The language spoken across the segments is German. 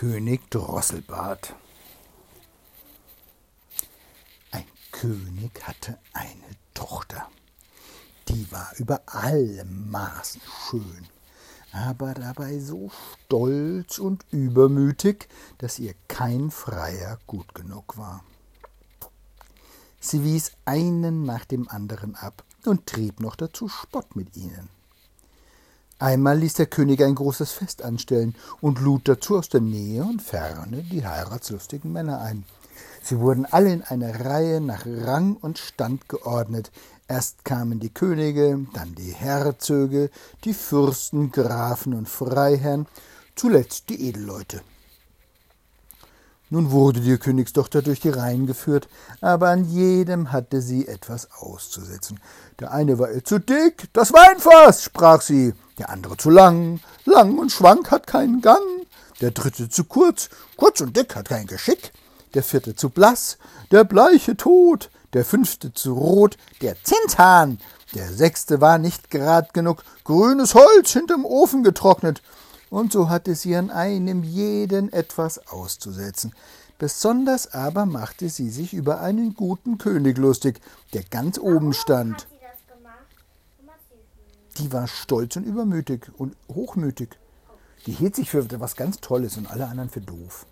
König Drosselbart. Ein König hatte eine Tochter. Die war über alle Maßen schön, aber dabei so stolz und übermütig, dass ihr kein Freier gut genug war. Sie wies einen nach dem anderen ab und trieb noch dazu Spott mit ihnen. Einmal ließ der König ein großes Fest anstellen und lud dazu aus der Nähe und Ferne die heiratslustigen Männer ein. Sie wurden alle in eine Reihe nach Rang und Stand geordnet. Erst kamen die Könige, dann die Herzöge, die Fürsten, Grafen und Freiherren, zuletzt die Edelleute. Nun wurde die Königstochter durch die Reihen geführt, aber an jedem hatte sie etwas auszusetzen. Der eine war ihr zu dick, das Weinfass, sprach sie, der andere zu lang, lang und schwank hat keinen Gang, der dritte zu kurz, kurz und dick hat kein Geschick, der vierte zu blass, der bleiche Tod, der fünfte zu rot, der Zinthahn, der sechste war nicht gerad genug, grünes Holz hinterm Ofen getrocknet, und so hatte sie an einem jeden etwas auszusetzen. Besonders aber machte sie sich über einen guten König lustig, der ganz oben stand. Die war stolz und übermütig und hochmütig. Die hielt sich für etwas ganz Tolles und alle anderen für doof.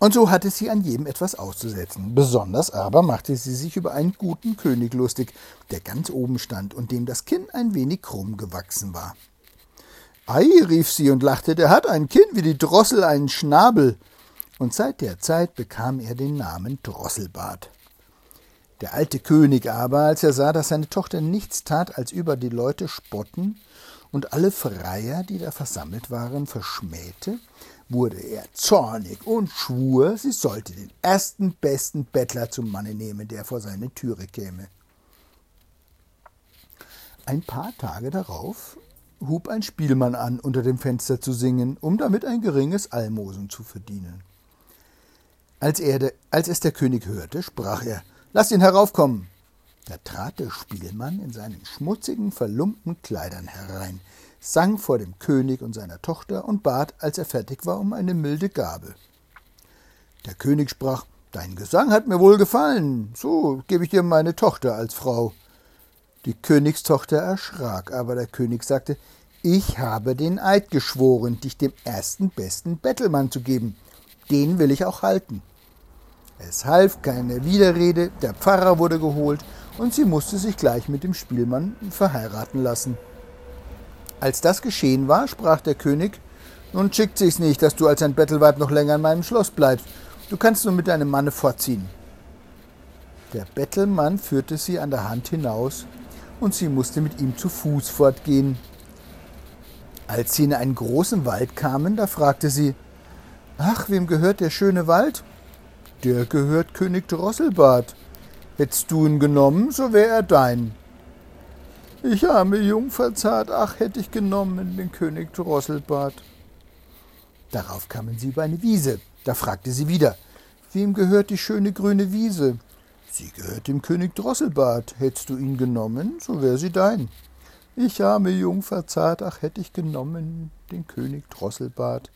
Und so hatte sie an jedem etwas auszusetzen. Besonders aber machte sie sich über einen guten König lustig, der ganz oben stand und dem das Kinn ein wenig krumm gewachsen war. Ei, rief sie und lachte, der hat ein Kinn wie die Drossel einen Schnabel. Und seit der Zeit bekam er den Namen Drosselbart. Der alte König aber, als er sah, dass seine Tochter nichts tat, als über die Leute spotten und alle Freier, die da versammelt waren, verschmähte, wurde er zornig und schwur, sie sollte den ersten besten Bettler zum Manne nehmen, der vor seine Türe käme. Ein paar Tage darauf hub ein Spielmann an, unter dem Fenster zu singen, um damit ein geringes Almosen zu verdienen. Als, er als es der König hörte, sprach er, Lass ihn heraufkommen. Da trat der Spielmann in seinen schmutzigen, verlumpten Kleidern herein, sang vor dem König und seiner Tochter und bat, als er fertig war, um eine milde Gabe. Der König sprach Dein Gesang hat mir wohl gefallen, so gebe ich dir meine Tochter als Frau. Die Königstochter erschrak, aber der König sagte Ich habe den Eid geschworen, dich dem ersten besten Bettelmann zu geben. Den will ich auch halten. Es half keine Widerrede, der Pfarrer wurde geholt, und sie musste sich gleich mit dem Spielmann verheiraten lassen. Als das geschehen war, sprach der König, nun schickt sich's nicht, dass du als ein Bettelweib noch länger in meinem Schloss bleibst. Du kannst nun mit deinem Manne fortziehen. Der Bettelmann führte sie an der Hand hinaus, und sie musste mit ihm zu Fuß fortgehen. Als sie in einen großen Wald kamen, da fragte sie Ach, wem gehört der schöne Wald? Der gehört König Drosselbart. Hättest du ihn genommen, so wär er dein. Ich arme Jungfer zart, ach, hätte ich genommen den König Drosselbart. Darauf kamen sie über eine Wiese. Da fragte sie wieder, wem gehört die schöne grüne Wiese? Sie gehört dem König Drosselbart. Hättest du ihn genommen, so wär sie dein. Ich arme Jungfer zart, ach, hätte ich genommen den König Drosselbart.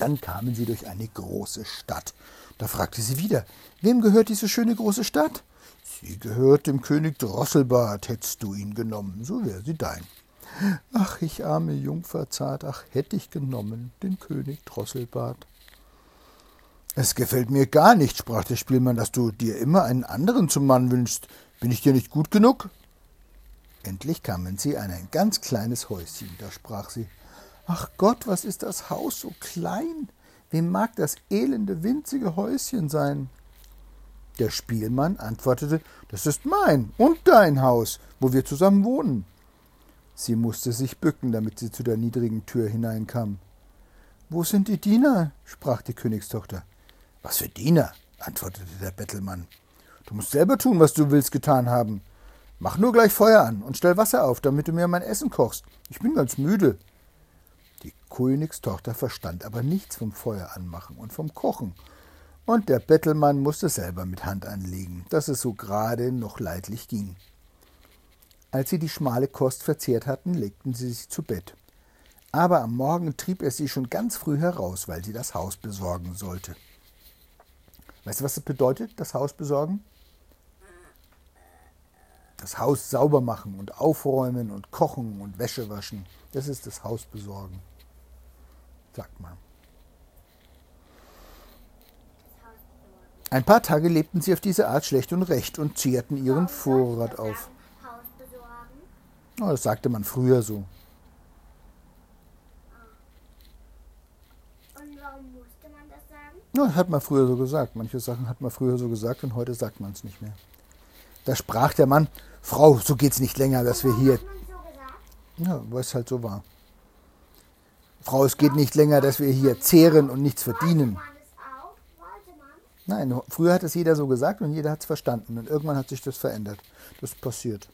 Dann kamen sie durch eine große Stadt. Da fragte sie wieder, wem gehört diese schöne große Stadt? Sie gehört dem König Drosselbart, hättest du ihn genommen, so wär sie dein. Ach, ich arme Jungfer zart, ach, hätt ich genommen den König Drosselbart. Es gefällt mir gar nicht, sprach der Spielmann, dass du dir immer einen anderen zum Mann wünschst. Bin ich dir nicht gut genug? Endlich kamen sie an ein ganz kleines Häuschen. Da sprach sie Ach Gott, was ist das Haus so klein? Wem mag das elende, winzige Häuschen sein? Der Spielmann antwortete, das ist mein und dein Haus, wo wir zusammen wohnen. Sie musste sich bücken, damit sie zu der niedrigen Tür hineinkam. Wo sind die Diener? sprach die Königstochter. Was für Diener? antwortete der Bettelmann. Du musst selber tun, was du willst getan haben. Mach nur gleich Feuer an und stell Wasser auf, damit du mir mein Essen kochst. Ich bin ganz müde. Die Königstochter verstand aber nichts vom Feuer anmachen und vom Kochen und der Bettelmann musste selber mit Hand anlegen, dass es so gerade noch leidlich ging. Als sie die schmale Kost verzehrt hatten, legten sie sich zu Bett. Aber am Morgen trieb er sie schon ganz früh heraus, weil sie das Haus besorgen sollte. Weißt du, was das bedeutet, das Haus besorgen? Das Haus sauber machen und aufräumen und kochen und Wäsche waschen. Das ist das Haus besorgen. Sagt man. Ein paar Tage lebten sie auf diese Art schlecht und recht und zehrten ihren Vorrat auf. Oh, das sagte man früher so. Ja, hat man früher so gesagt. Manche Sachen hat man früher so gesagt und heute sagt man es nicht mehr. Da sprach der Mann, Frau, so geht's nicht länger, dass wir hier. Ja, weil es halt so war. Frau, es geht nicht länger, dass wir hier zehren und nichts verdienen. Man es auch? Wollte man? Nein, früher hat es jeder so gesagt und jeder hat es verstanden. Und irgendwann hat sich das verändert. Das passiert.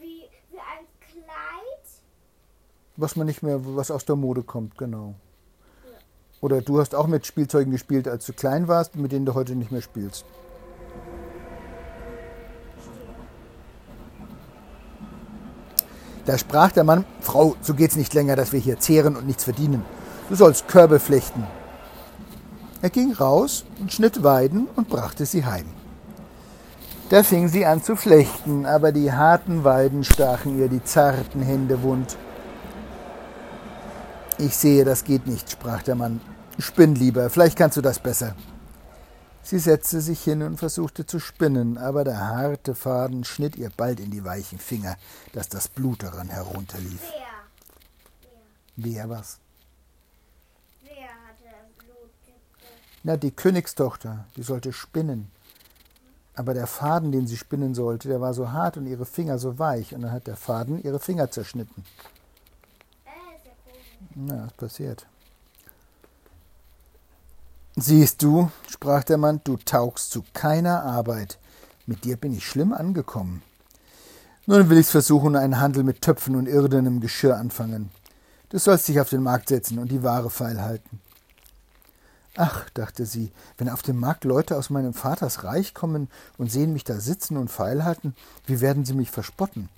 Wie, wie ein Kleid? Was man nicht mehr, was aus der Mode kommt, genau. Oder du hast auch mit Spielzeugen gespielt, als du klein warst, mit denen du heute nicht mehr spielst. Da sprach der Mann, Frau, so geht's nicht länger, dass wir hier zehren und nichts verdienen. Du sollst Körbe flechten. Er ging raus und schnitt Weiden und brachte sie heim. Da fing sie an zu flechten, aber die harten Weiden stachen ihr die zarten Hände wund. Ich sehe, das geht nicht, sprach der Mann. Spinn lieber, vielleicht kannst du das besser. Sie setzte sich hin und versuchte zu spinnen, aber der harte Faden schnitt ihr bald in die weichen Finger, dass das Blut daran herunterlief. Wer? Was? Wer hatte Blut gekriegt? Na, die Königstochter, die sollte spinnen. Aber der Faden, den sie spinnen sollte, der war so hart und ihre Finger so weich, und dann hat der Faden ihre Finger zerschnitten. Na, was passiert? Siehst du, sprach der Mann, du taugst zu keiner Arbeit. Mit dir bin ich schlimm angekommen. Nun will ich's versuchen und einen Handel mit Töpfen und irdenem Geschirr anfangen. Du sollst dich auf den Markt setzen und die Ware feilhalten. Ach, dachte sie, wenn auf dem Markt Leute aus meinem Vaters Reich kommen und sehen mich da sitzen und feilhalten, wie werden sie mich verspotten?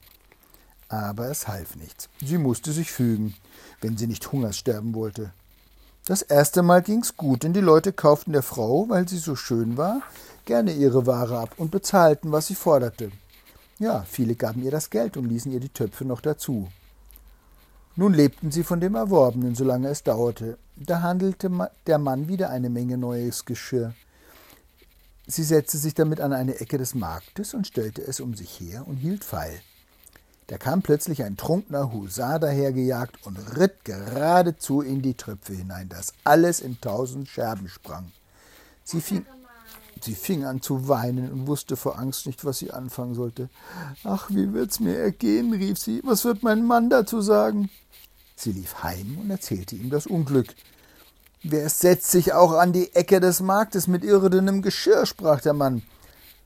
Aber es half nichts. Sie musste sich fügen, wenn sie nicht Hungers sterben wollte. Das erste Mal ging's gut, denn die Leute kauften der Frau, weil sie so schön war, gerne ihre Ware ab und bezahlten, was sie forderte. Ja, viele gaben ihr das Geld und ließen ihr die Töpfe noch dazu. Nun lebten sie von dem Erworbenen, solange es dauerte. Da handelte der Mann wieder eine Menge neues Geschirr. Sie setzte sich damit an eine Ecke des Marktes und stellte es um sich her und hielt Feil. Da kam plötzlich ein trunkener Husar dahergejagt und ritt geradezu in die Tröpfe hinein, dass alles in tausend Scherben sprang. Sie fing, sie fing an zu weinen und wusste vor Angst nicht, was sie anfangen sollte. Ach, wie wird's mir ergehen, rief sie. Was wird mein Mann dazu sagen? Sie lief heim und erzählte ihm das Unglück. Wer setzt sich auch an die Ecke des Marktes mit irdenem Geschirr? sprach der Mann.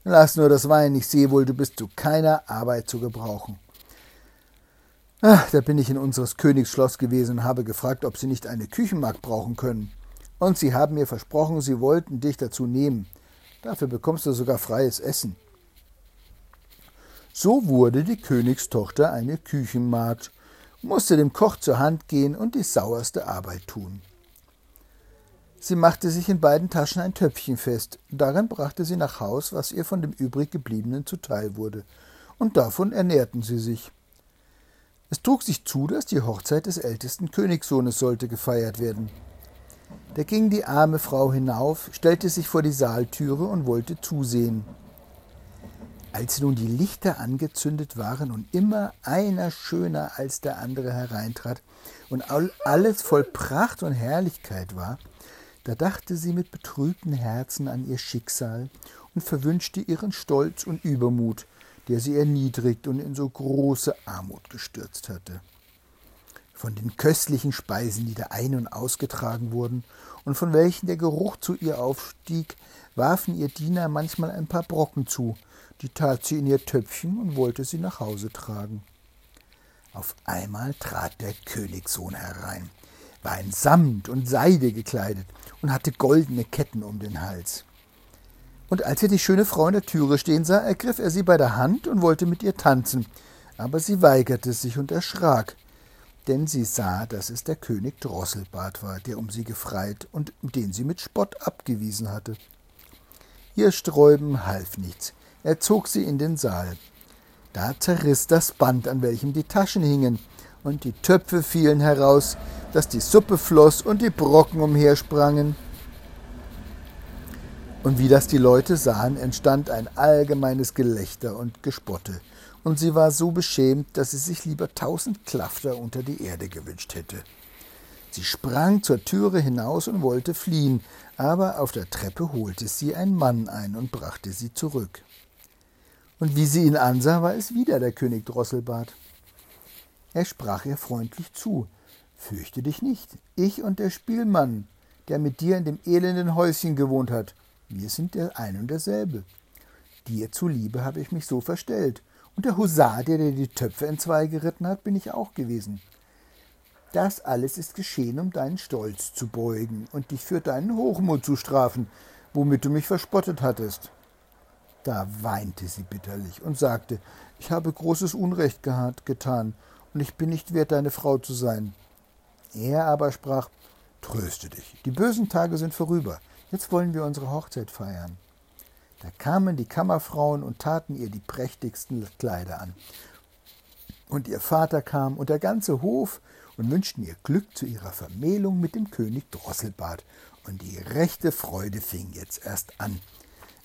Lass nur das Weinen, ich sehe wohl, du bist zu keiner Arbeit zu gebrauchen. Ach, da bin ich in unseres Königs Schloss gewesen und habe gefragt, ob sie nicht eine Küchenmagd brauchen können. Und sie haben mir versprochen, sie wollten dich dazu nehmen. Dafür bekommst du sogar freies Essen. So wurde die Königstochter eine Küchenmagd, musste dem Koch zur Hand gehen und die sauerste Arbeit tun. Sie machte sich in beiden Taschen ein Töpfchen fest, darin brachte sie nach Haus, was ihr von dem übrig gebliebenen zuteil wurde, und davon ernährten sie sich. Es trug sich zu, dass die Hochzeit des ältesten Königssohnes sollte gefeiert werden. Da ging die arme Frau hinauf, stellte sich vor die Saaltüre und wollte zusehen. Als nun die Lichter angezündet waren und immer einer schöner als der andere hereintrat und all- alles voll Pracht und Herrlichkeit war, da dachte sie mit betrübtem Herzen an ihr Schicksal und verwünschte ihren Stolz und Übermut, der sie erniedrigt und in so große Armut gestürzt hatte. Von den köstlichen Speisen, die da ein- und ausgetragen wurden und von welchen der Geruch zu ihr aufstieg, warfen ihr Diener manchmal ein paar Brocken zu, die tat sie in ihr Töpfchen und wollte sie nach Hause tragen. Auf einmal trat der Königssohn herein, war in Samt und Seide gekleidet und hatte goldene Ketten um den Hals. Und als er die schöne Frau in der Türe stehen sah, ergriff er sie bei der Hand und wollte mit ihr tanzen. Aber sie weigerte sich und erschrak, denn sie sah, dass es der König Drosselbart war, der um sie gefreit und den sie mit Spott abgewiesen hatte. Ihr Sträuben half nichts. Er zog sie in den Saal. Da zerriss das Band, an welchem die Taschen hingen, und die Töpfe fielen heraus, dass die Suppe floss und die Brocken umhersprangen. Und wie das die Leute sahen, entstand ein allgemeines Gelächter und Gespotte, und sie war so beschämt, dass sie sich lieber tausend Klafter unter die Erde gewünscht hätte. Sie sprang zur Türe hinaus und wollte fliehen, aber auf der Treppe holte sie ein Mann ein und brachte sie zurück. Und wie sie ihn ansah, war es wieder der König Drosselbart. Er sprach ihr freundlich zu Fürchte dich nicht, ich und der Spielmann, der mit dir in dem elenden Häuschen gewohnt hat, wir sind der ein und derselbe. Dir zuliebe habe ich mich so verstellt, und der Husar, der dir die Töpfe entzwei geritten hat, bin ich auch gewesen. Das alles ist geschehen, um deinen Stolz zu beugen und dich für deinen Hochmut zu strafen, womit du mich verspottet hattest. Da weinte sie bitterlich und sagte, ich habe großes Unrecht getan, und ich bin nicht wert, deine Frau zu sein. Er aber sprach, Tröste dich, die bösen Tage sind vorüber, jetzt wollen wir unsere Hochzeit feiern. Da kamen die Kammerfrauen und taten ihr die prächtigsten Kleider an. Und ihr Vater kam und der ganze Hof und wünschten ihr Glück zu ihrer Vermählung mit dem König Drosselbart. Und die rechte Freude fing jetzt erst an.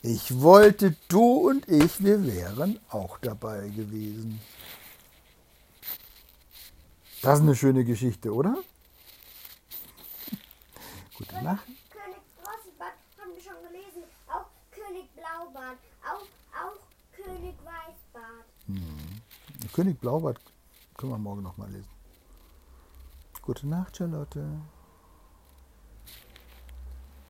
Ich wollte, du und ich, wir wären auch dabei gewesen. Das ist eine schöne Geschichte, oder? Gute Nacht. König Drosselbart haben wir schon gelesen. Auch König Blaubart. Auch, auch König Weißbart. Hm. König Blaubart können wir morgen noch mal lesen. Gute Nacht, Charlotte.